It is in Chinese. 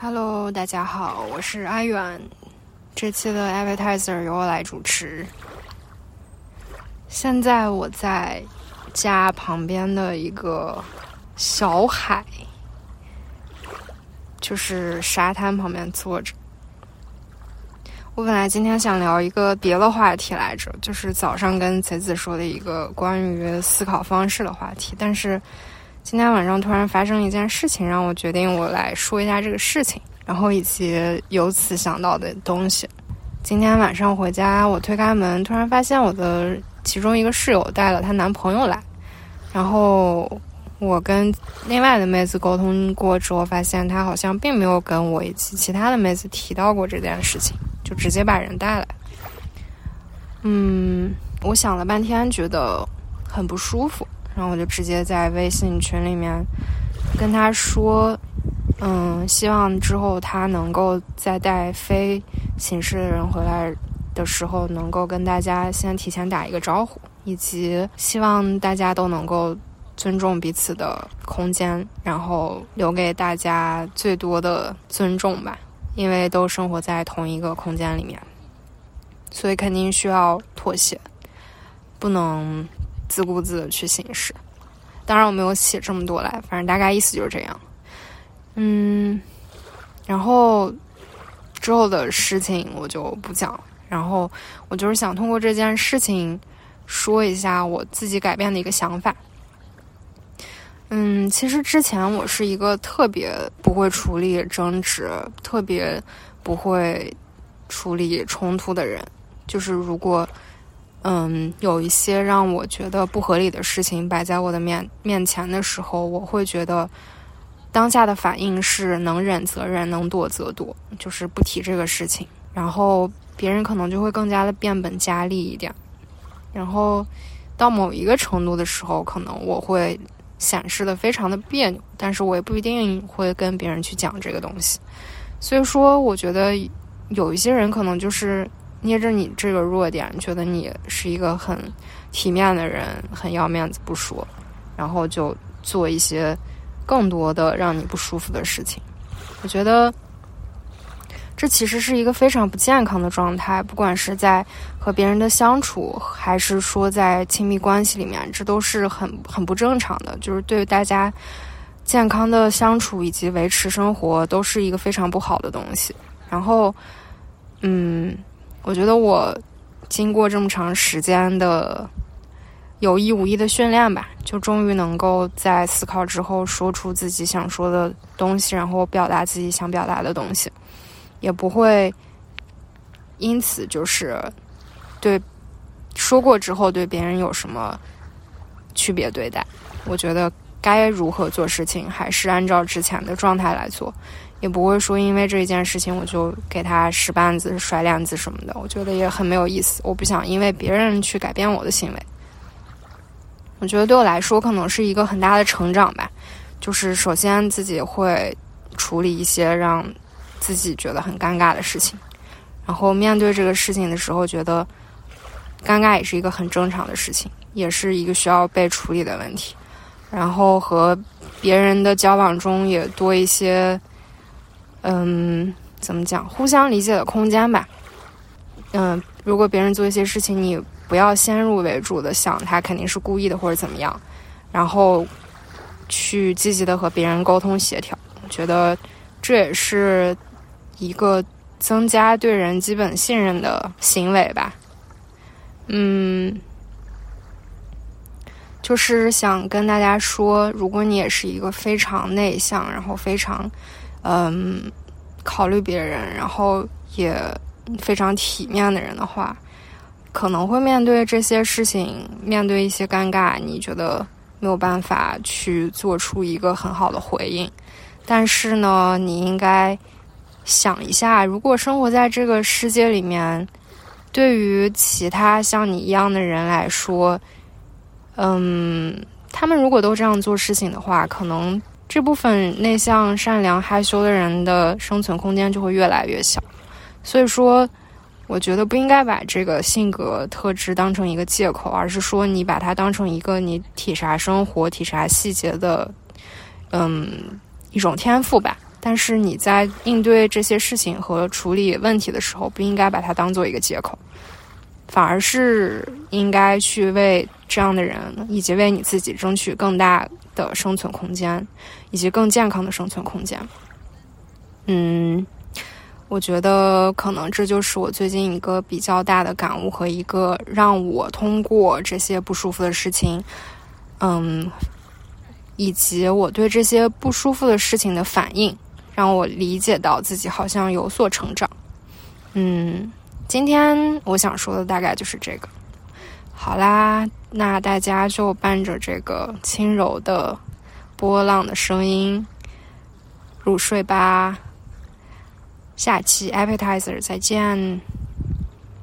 Hello，大家好，我是阿远。这期的 Advertiser 由我来主持。现在我在家旁边的一个小海，就是沙滩旁边坐着。我本来今天想聊一个别的话题来着，就是早上跟贼子说的一个关于思考方式的话题，但是。今天晚上突然发生一件事情，让我决定我来说一下这个事情，然后以及由此想到的东西。今天晚上回家，我推开门，突然发现我的其中一个室友带了她男朋友来。然后我跟另外的妹子沟通过之后，发现她好像并没有跟我以及其他的妹子提到过这件事情，就直接把人带来。嗯，我想了半天，觉得很不舒服。然后我就直接在微信群里面跟他说：“嗯，希望之后他能够在带非寝室的人回来的时候，能够跟大家先提前打一个招呼，以及希望大家都能够尊重彼此的空间，然后留给大家最多的尊重吧。因为都生活在同一个空间里面，所以肯定需要妥协，不能。”自顾自的去行事，当然我没有写这么多来，反正大概意思就是这样。嗯，然后之后的事情我就不讲了。然后我就是想通过这件事情说一下我自己改变的一个想法。嗯，其实之前我是一个特别不会处理争执、特别不会处理冲突的人，就是如果。嗯，有一些让我觉得不合理的事情摆在我的面面前的时候，我会觉得当下的反应是能忍则忍，能躲则躲，就是不提这个事情。然后别人可能就会更加的变本加厉一点。然后到某一个程度的时候，可能我会显示的非常的别扭，但是我也不一定会跟别人去讲这个东西。所以说，我觉得有一些人可能就是。捏着你这个弱点，觉得你是一个很体面的人，很要面子不说，然后就做一些更多的让你不舒服的事情。我觉得这其实是一个非常不健康的状态，不管是在和别人的相处，还是说在亲密关系里面，这都是很 很不正常的。就是对大家健康的相处以及维持生活，都是一个非常不好的东西。然后，嗯。我觉得我经过这么长时间的有意无意的训练吧，就终于能够在思考之后说出自己想说的东西，然后表达自己想表达的东西，也不会因此就是对说过之后对别人有什么区别对待。我觉得该如何做事情，还是按照之前的状态来做。也不会说因为这一件事情我就给他使绊子、甩脸子什么的，我觉得也很没有意思。我不想因为别人去改变我的行为。我觉得对我来说可能是一个很大的成长吧，就是首先自己会处理一些让自己觉得很尴尬的事情，然后面对这个事情的时候，觉得尴尬也是一个很正常的事情，也是一个需要被处理的问题。然后和别人的交往中也多一些。嗯，怎么讲？互相理解的空间吧。嗯，如果别人做一些事情，你不要先入为主的想他肯定是故意的或者怎么样，然后去积极的和别人沟通协调。我觉得这也是一个增加对人基本信任的行为吧。嗯，就是想跟大家说，如果你也是一个非常内向，然后非常。嗯，考虑别人，然后也非常体面的人的话，可能会面对这些事情，面对一些尴尬，你觉得没有办法去做出一个很好的回应。但是呢，你应该想一下，如果生活在这个世界里面，对于其他像你一样的人来说，嗯，他们如果都这样做事情的话，可能。这部分内向、善良、害羞的人的生存空间就会越来越小，所以说，我觉得不应该把这个性格特质当成一个借口，而是说你把它当成一个你体察生活、体察细节的，嗯，一种天赋吧。但是你在应对这些事情和处理问题的时候，不应该把它当做一个借口，反而是应该去为这样的人以及为你自己争取更大的生存空间，以及更健康的生存空间。嗯，我觉得可能这就是我最近一个比较大的感悟和一个让我通过这些不舒服的事情，嗯，以及我对这些不舒服的事情的反应。让我理解到自己好像有所成长。嗯，今天我想说的大概就是这个。好啦，那大家就伴着这个轻柔的波浪的声音入睡吧。下期 appetizer 再见。